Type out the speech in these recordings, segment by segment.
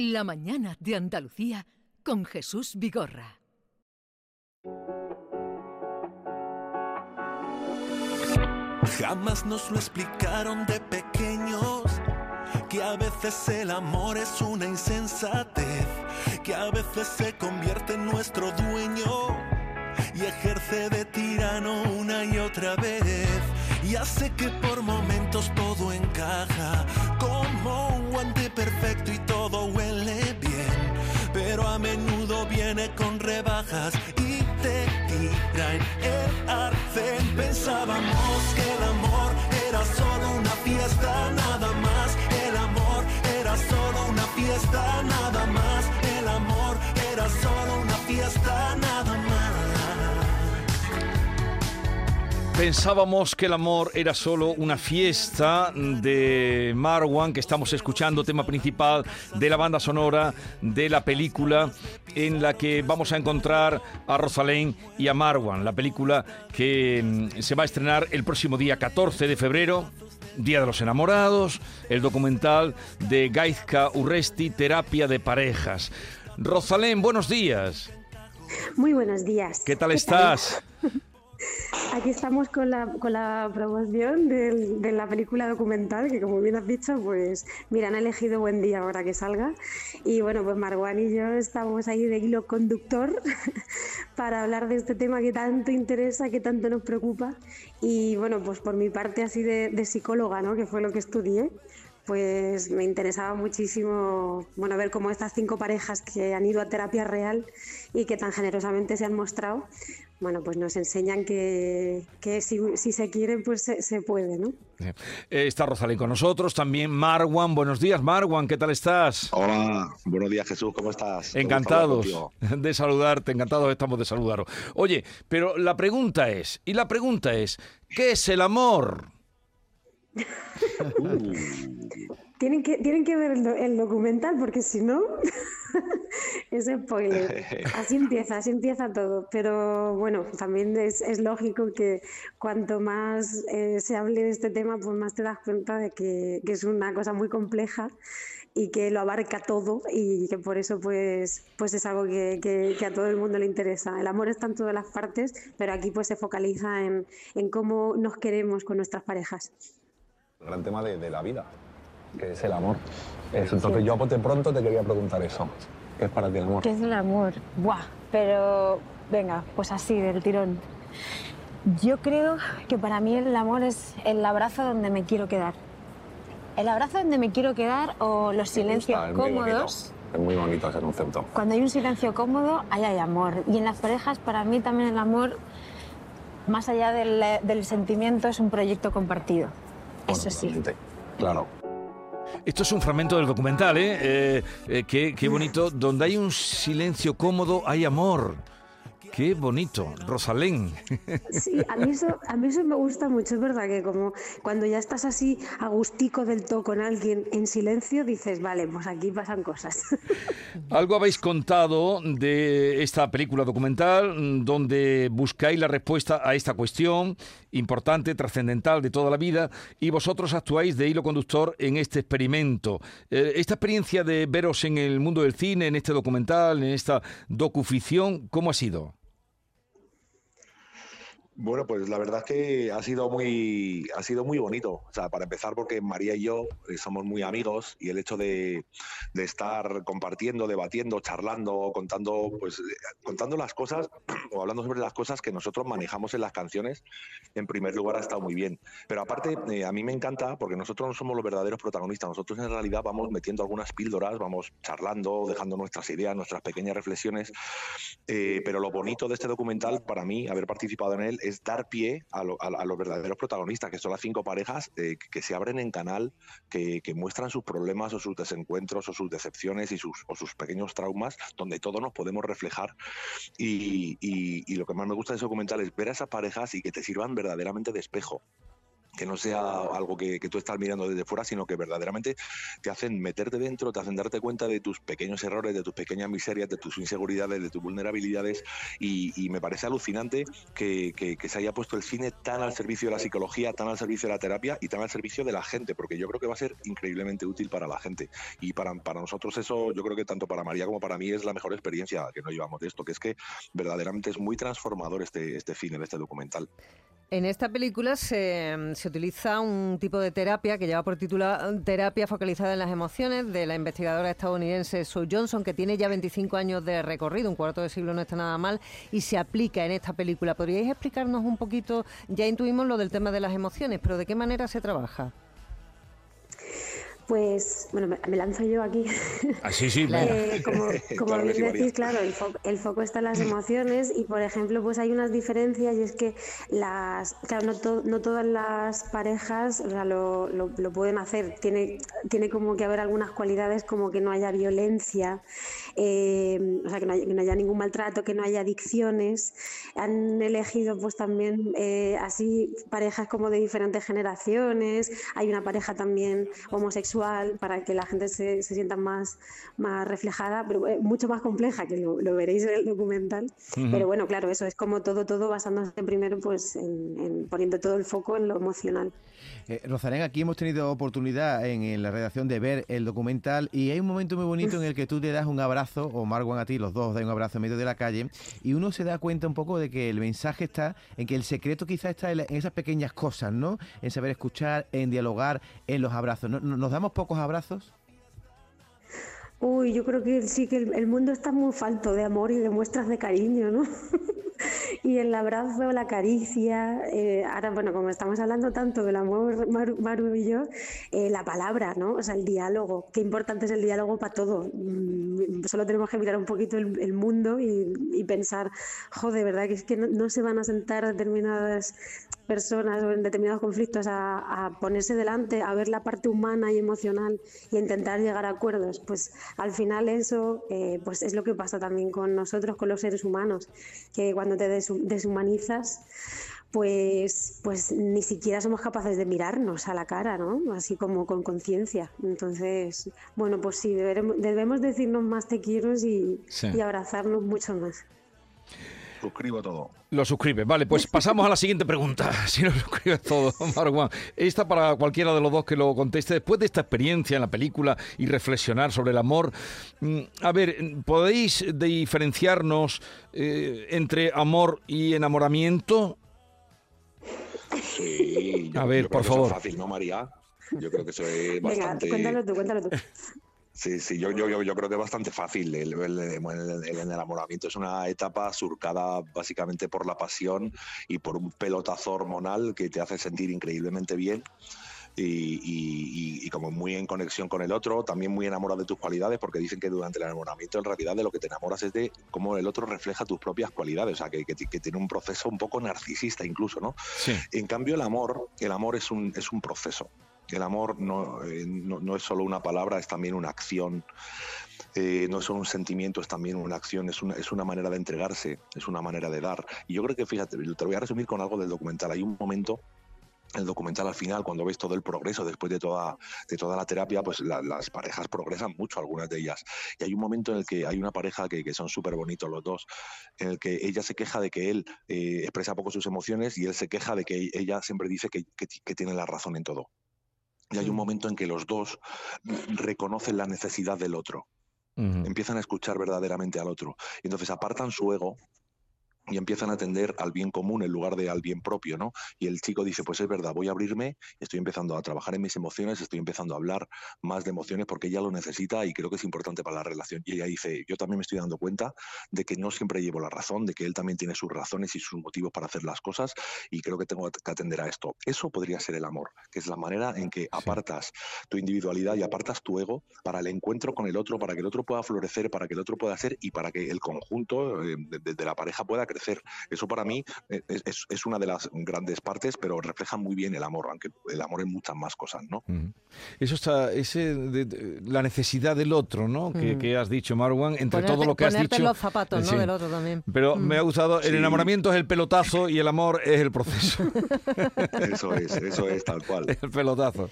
La mañana de Andalucía con Jesús Vigorra. Jamás nos lo explicaron de pequeños, que a veces el amor es una insensatez, que a veces se convierte en nuestro dueño y ejerce de tirano una y otra vez. Y hace que por momentos todo encaja como un guante perfecto y y te tira en el arcén. Pensábamos que el amor era solo una fiesta, nada más. El amor era solo una fiesta, nada más. El amor era solo una fiesta, nada más. Pensábamos que el amor era solo una fiesta de Marwan, que estamos escuchando, tema principal de la banda sonora de la película en la que vamos a encontrar a Rosalén y a Marwan, la película que mm, se va a estrenar el próximo día 14 de febrero. Día de los Enamorados, el documental de Gaizka Urresti, Terapia de Parejas. Rosalén, buenos días. Muy buenos días. ¿Qué tal estás? Aquí estamos con la, con la promoción de la película documental, que como bien has dicho, pues mira, han elegido buen día ahora que salga. Y bueno, pues Marwan y yo estamos ahí de hilo conductor para hablar de este tema que tanto interesa, que tanto nos preocupa. Y bueno, pues por mi parte así de, de psicóloga, ¿no? que fue lo que estudié, pues me interesaba muchísimo bueno, ver cómo estas cinco parejas que han ido a terapia real y que tan generosamente se han mostrado, bueno, pues nos enseñan que, que si, si se quiere, pues se, se puede, ¿no? Eh, Está Rosalén con nosotros, también Marwan. Buenos días, Marwan, ¿qué tal estás? Hola, buenos días Jesús, ¿cómo estás? Encantados de saludarte, encantados estamos de saludaros. Oye, pero la pregunta es, y la pregunta es, ¿qué es el amor? Uh, Tienen que, tienen que ver el documental porque si no, es spoiler. Así empieza, así empieza todo. Pero bueno, también es, es lógico que cuanto más eh, se hable de este tema, pues más te das cuenta de que, que es una cosa muy compleja y que lo abarca todo y que por eso pues, pues es algo que, que- que a todo el mundo le interesa. El amor está en todas las partes, pero aquí pues se focaliza en, en cómo nos queremos con nuestras parejas. el gran tema de, de la vida, que es el amor. Eso, entonces yo a bote pronto te quería preguntar eso. ¿Qué es para ti el amor? ¿Qué es el amor? Buah, pero venga, pues así, del tirón. Yo creo que para mí el amor es el abrazo donde me quiero quedar. El abrazo donde me quiero quedar o los silencios gusta, cómodos. Es muy bonito ese concepto. Cuando hay un silencio cómodo, ahí hay amor. Y en las parejas, para mí también el amor, más allá del, del sentimiento, es un proyecto compartido. Eso sí. Claro. Esto es un fragmento del documental, ¿eh? Eh, eh, qué, qué bonito. Donde hay un silencio cómodo, hay amor. Qué bonito, Rosalén. Sí, a mí, eso, a mí eso me gusta mucho, es verdad que como cuando ya estás así agustico del todo con alguien en silencio, dices, vale, pues aquí pasan cosas. Algo habéis contado de esta película documental mm, donde buscáis la respuesta a esta cuestión importante, trascendental de toda la vida y vosotros actuáis de hilo conductor en este experimento. Eh, esta experiencia de veros en el mundo del cine, en este documental, en esta docuficción, ¿cómo ha sido? Bueno, pues la verdad es que ha sido muy, ha sido muy bonito. O sea, para empezar, porque María y yo eh, somos muy amigos y el hecho de, de estar compartiendo, debatiendo, charlando, contando, pues, contando las cosas o hablando sobre las cosas que nosotros manejamos en las canciones, en primer lugar ha estado muy bien. Pero aparte, eh, a mí me encanta porque nosotros no somos los verdaderos protagonistas. Nosotros en realidad vamos metiendo algunas píldoras, vamos charlando, dejando nuestras ideas, nuestras pequeñas reflexiones. Eh, pero lo bonito de este documental, para mí, haber participado en él, es dar pie a, lo- a- los verdaderos protagonistas, que son las cinco parejas eh, que- se abren en canal, que, muestran sus problemas o sus desencuentros o sus decepciones y sus, o sus pequeños traumas, donde todos nos podemos reflejar. Y, y- y lo que más me gusta de ese documental es ver a esas parejas y que te sirvan verdaderamente de espejo que no sea algo que, tú estás mirando desde fuera, sino que verdaderamente te hacen meterte dentro, te hacen darte cuenta de tus pequeños errores, de tus pequeñas miserias, de tus inseguridades, de tus vulnerabilidades. Y, me parece alucinante que, se haya puesto el cine tan al servicio de la psicología, tan al servicio de la terapia y tan al servicio de la gente, porque yo creo que va a ser increíblemente útil para la gente. Y para, para nosotros eso, yo creo que tanto para María como para mí es la mejor experiencia que nos llevamos de esto, que es que verdaderamente es muy transformador este, este cine, este documental. En esta película se, utiliza un tipo de terapia que lleva por título Terapia focalizada en las emociones de la investigadora estadounidense Sue Johnson, que tiene ya 25 años de recorrido, un cuarto de siglo no está nada mal, y se aplica en esta película. ¿Podríais explicarnos un poquito? Ya intuimos lo del tema de las emociones, pero ¿de qué manera se trabaja? Pues, bueno, me, lanzo yo aquí. Ah, sí, sí, eh, como, como bien decís, claro, el, el, foco está en las emociones y, por ejemplo, pues hay unas diferencias y es que las, claro, no, no todas las parejas o sea, lo, lo, pueden hacer. Tiene, tiene como que haber algunas cualidades como que no haya violencia, eh, o sea, que no, haya, ningún maltrato, que no haya adicciones. Han elegido pues también eh, así parejas como de diferentes generaciones. Hay una pareja también homosexual para que la gente se, se sienta más, más reflejada, pero eh, mucho más compleja, que lo, veréis en el documental. Pero bueno, claro, eso es como todo, todo basándose primero pues en, poniendo todo el foco en lo emocional. Eh, Rosalén, aquí hemos tenido oportunidad en, la redacción de ver el documental y hay un momento muy bonito en el que tú te das un abrazo, o Marwan a ti, los dos dan un abrazo en medio de la calle, y uno se da cuenta un poco de que el mensaje está en que el secreto quizá está en, esas pequeñas cosas, ¿no? En saber escuchar, en dialogar, en los abrazos. ¿Nos damos pocos abrazos? Uy, yo creo que sí, que el, mundo está muy falto de amor y de muestras de cariño, ¿no? y el abrazo, la caricia, eh, ahora, bueno, como estamos hablando tanto del amor, Maru, y yo, eh, la palabra, ¿no? O sea, el diálogo, qué importante es el diálogo para todo. Mm, solo tenemos que mirar un poquito el, mundo y, pensar, joder, ¿verdad? Que es que no se van a sentar determinadas personas o en determinados conflictos a, ponerse delante, a ver la parte humana y emocional y a intentar llegar a acuerdos, pues al final eso eh, pues es lo que pasa también con nosotros, con los seres humanos, que cuando te deshumanizas, pues, pues ni siquiera somos capaces de mirarnos a la cara, ¿no? Así como con conciencia. Entonces, bueno, pues sí, debemos, decirnos más te quiero y, y abrazarnos mucho más. Suscribo todo. Lo suscribe. Vale, pues pasamos a la siguiente pregunta. Si lo suscribes todo, Marwan. Esta para cualquiera de los dos que lo conteste. Después de esta experiencia en la película y reflexionar sobre el amor, mm, a ver, ¿podéis diferenciarnos eh, entre amor y enamoramiento? Sí. a ver, por favor. es fácil, ¿no, María? Yo creo que eso es bastante... Venga, cuéntalo tú, cuéntalo tú. Sí, sí, yo, yo, yo, creo que es bastante fácil. El, enamoramiento es una etapa surcada básicamente por la pasión y por un pelotazo hormonal que te hace sentir increíblemente bien. Y, como muy en conexión con el otro, también muy enamorado de tus cualidades, porque dicen que durante el enamoramiento en realidad de lo que te enamoras es de cómo el otro refleja tus propias cualidades, o sea, que, tiene un proceso un poco narcisista incluso, ¿no? En cambio el amor, el amor es un, es un proceso, el amor eh, no, no, es solo una palabra, es también una acción. Eh, no es solo un sentimiento, es también una acción, es una, es una manera de entregarse, es una manera de dar. Y yo creo que, fíjate, te voy a resumir con algo del documental. Hay un momento el documental al final, cuando ves todo el progreso después de toda, de toda la terapia, pues las parejas progresan mucho, algunas de ellas. Y hay un momento en el que hay una pareja que, que son súper bonitos los dos, en el que ella se queja de que él eh, expresa poco sus emociones y él se queja de que ella siempre dice que, que tiene la razón en todo. Y hay un momento en que los dos reconocen la necesidad del otro. Empiezan a escuchar verdaderamente al otro. Y entonces apartan su ego y empiezan a atender al bien común en lugar de al bien propio, ¿no? Y el chico dice, pues es verdad, voy a abrirme, estoy empezando a trabajar en mis emociones, estoy empezando a hablar más de emociones porque ella lo necesita y creo que es importante para la relación. Y ella dice, yo también me estoy dando cuenta de que no siempre llevo la razón, de que él también tiene sus razones y sus motivos para hacer las cosas y creo que tengo que atender a esto. Eso podría ser el amor, que es la manera en que apartas tu individualidad y apartas tu ego para el encuentro con el otro, para que el otro pueda florecer, para que el otro pueda ser y para que el conjunto eh, de, de la pareja pueda crecer crecer. Eso para mí eh, es, es, una de las grandes partes, pero refleja muy bien el amor, aunque el amor en muchas más cosas, ¿no? Eso está, ese de, la necesidad del otro, ¿no? Que, has dicho, Marwan, entre todo lo que has dicho. los zapatos, ¿no? Del otro también. Pero me ha gustado, el enamoramiento es el pelotazo y el amor es el proceso. eso es, eso es tal cual. El pelotazo.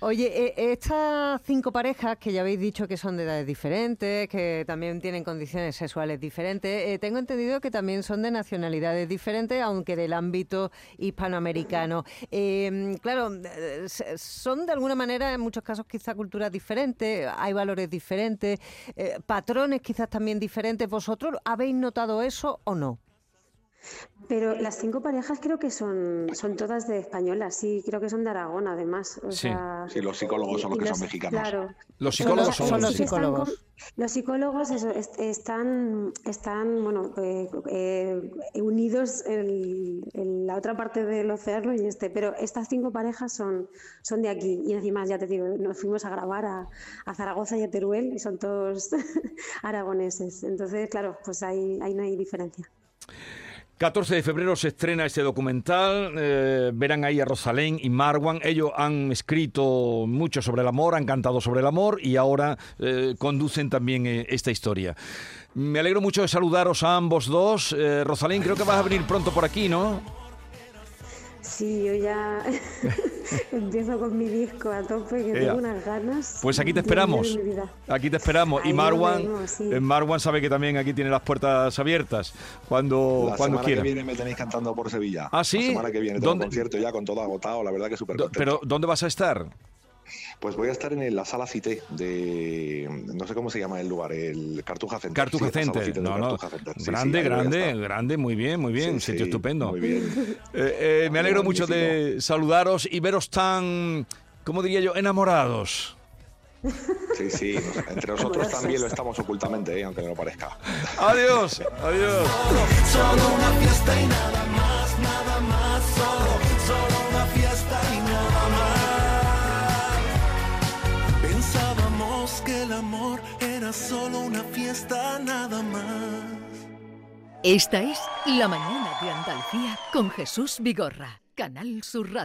Oye, eh, estas cinco parejas que ya habéis dicho que son de edades diferentes, que también tienen condiciones sexuales diferentes, eh, tengo entendido que también son de nacionalidades diferentes, aunque del ámbito hispanoamericano. Eh, claro, son de alguna manera, en muchos casos, quizá culturas diferentes, hay valores diferentes, patrones quizás también diferentes. ¿Vosotros habéis notado eso o no? Pero las cinco parejas creo que son, son todas de españolas, sí, creo que son de Aragón además. sí. los psicólogos son los que son mexicanos. Claro. Los psicólogos son, los psicólogos. los psicólogos están, están bueno, eh, eh, unidos en, la otra parte del océano y este, pero estas cinco parejas son, son de aquí. Y encima, ya te digo, nos fuimos a grabar a, a Zaragoza y a Teruel y son todos aragoneses. Entonces, claro, pues ahí, ahí no hay diferencia. 14 de febrero se estrena este documental. Eh, verán ahí a Rosalén y Marwan. Ellos han escrito mucho sobre el amor, han cantado sobre el amor y ahora eh, conducen también eh, esta historia. Me alegro mucho de saludaros a ambos dos. Rosalén, creo que vas a venir pronto por aquí, ¿no? Sí, yo ya empiezo con mi disco a tope, que tengo unas ganas. Pues aquí te esperamos. Aquí te esperamos. y Marwan, eh, Marwan sabe que también aquí tiene las puertas abiertas cuando, la cuando semana que viene me tenéis cantando por Sevilla. Ah, sí. La semana que viene tengo concierto ya con todo agotado, la verdad que súper Pero ¿dónde vas a estar? Pues voy a estar en la sala Cité de. No sé cómo se llama el lugar, el Cartuja Center. Cartuja Center. No, no. grande, grande, grande, muy bien, muy bien. sitio estupendo. Muy bien. Eh, eh, me alegro mucho de saludaros y veros tan, ¿cómo diría yo?, enamorados. Sí, sí, entre nosotros también lo estamos ocultamente, ¿eh? aunque no lo parezca. Adiós, adiós. Solo una fiesta y nada más, nada más, solo, solo una fiesta y nada más. El amor era solo una fiesta nada más. Esta es La Mañana de Andalucía con Jesús Vigorra, Canal Sur